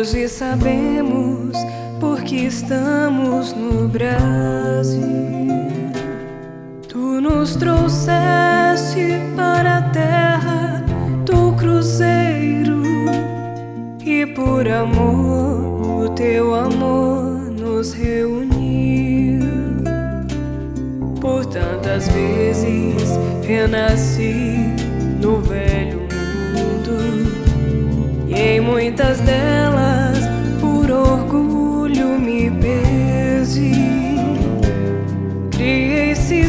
Hoje sabemos porque estamos no Brasil. Tu nos trouxeste para a terra do cruzeiro e por amor, o teu amor nos reuniu. Por tantas vezes renasci no velho mundo e em muitas delas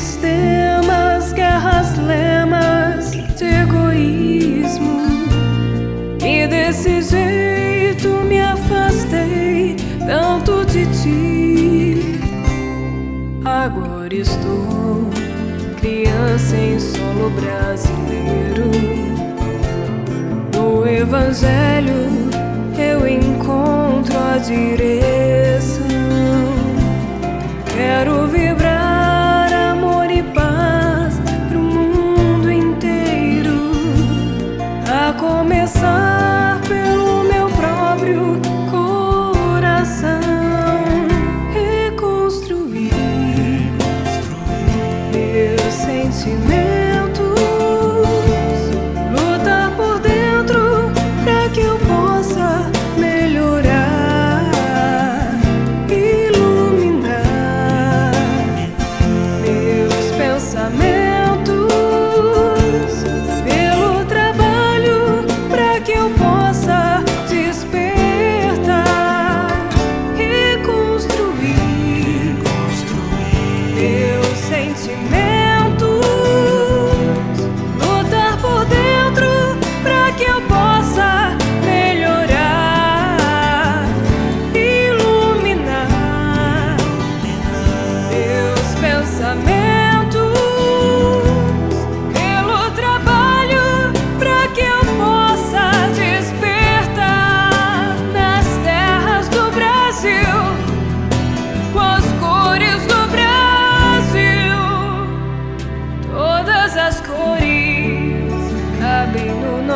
sistemas, guerras, lemas de egoísmo e desse jeito me afastei tanto de ti. Agora estou criança em solo brasileiro. No Evangelho eu encontro a direção.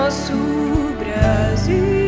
Nosso Brasil.